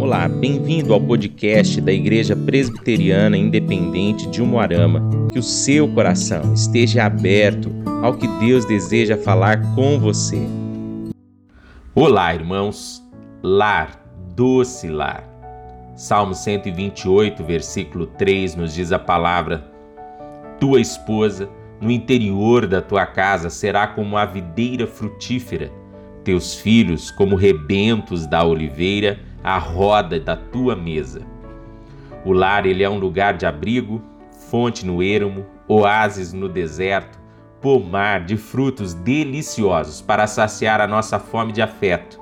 Olá, bem-vindo ao podcast da Igreja Presbiteriana Independente de Umuarama. Que o seu coração esteja aberto ao que Deus deseja falar com você. Olá, irmãos. Lar, doce lar. Salmo 128, versículo 3 nos diz a palavra: Tua esposa no interior da tua casa será como a videira frutífera, teus filhos como rebentos da oliveira à roda da tua mesa. O lar ele é um lugar de abrigo, fonte no ermo, oásis no deserto, pomar de frutos deliciosos para saciar a nossa fome de afeto.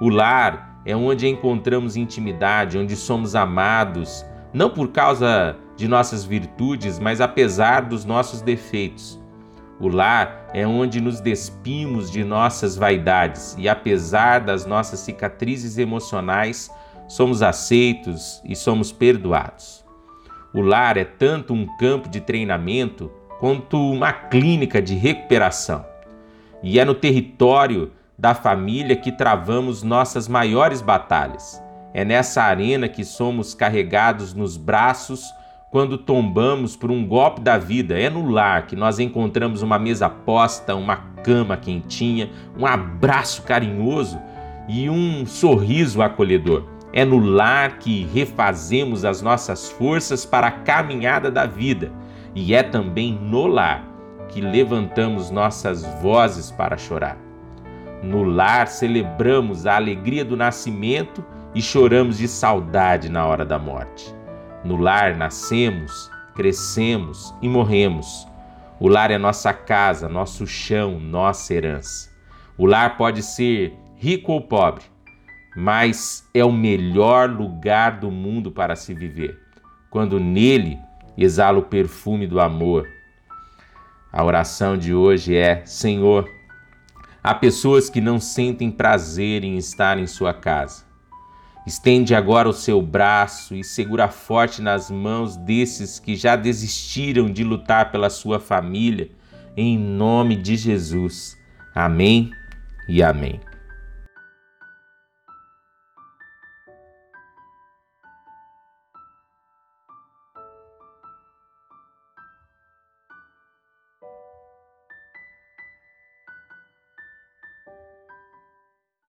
O lar é onde encontramos intimidade, onde somos amados, não por causa de nossas virtudes, mas apesar dos nossos defeitos. O lar é onde nos despimos de nossas vaidades e, apesar das nossas cicatrizes emocionais, somos aceitos e somos perdoados. O lar é tanto um campo de treinamento quanto uma clínica de recuperação. E é no território da família que travamos nossas maiores batalhas. É nessa arena que somos carregados nos braços quando tombamos por um golpe da vida. É no lar que nós encontramos uma mesa posta, uma cama quentinha, um abraço carinhoso e um sorriso acolhedor. É no lar que refazemos as nossas forças para a caminhada da vida. E é também no lar que levantamos nossas vozes para chorar. No lar celebramos a alegria do nascimento e choramos de saudade na hora da morte. No lar nascemos, crescemos e morremos. O lar é nossa casa, nosso chão, nossa herança. O lar pode ser rico ou pobre, mas é o melhor lugar do mundo para se viver, quando nele exala o perfume do amor. A oração de hoje é: Senhor, há pessoas que não sentem prazer em estar em sua casa. Estende agora o seu braço e segura forte nas mãos desses que já desistiram de lutar pela sua família, em nome de Jesus. Amém e amém.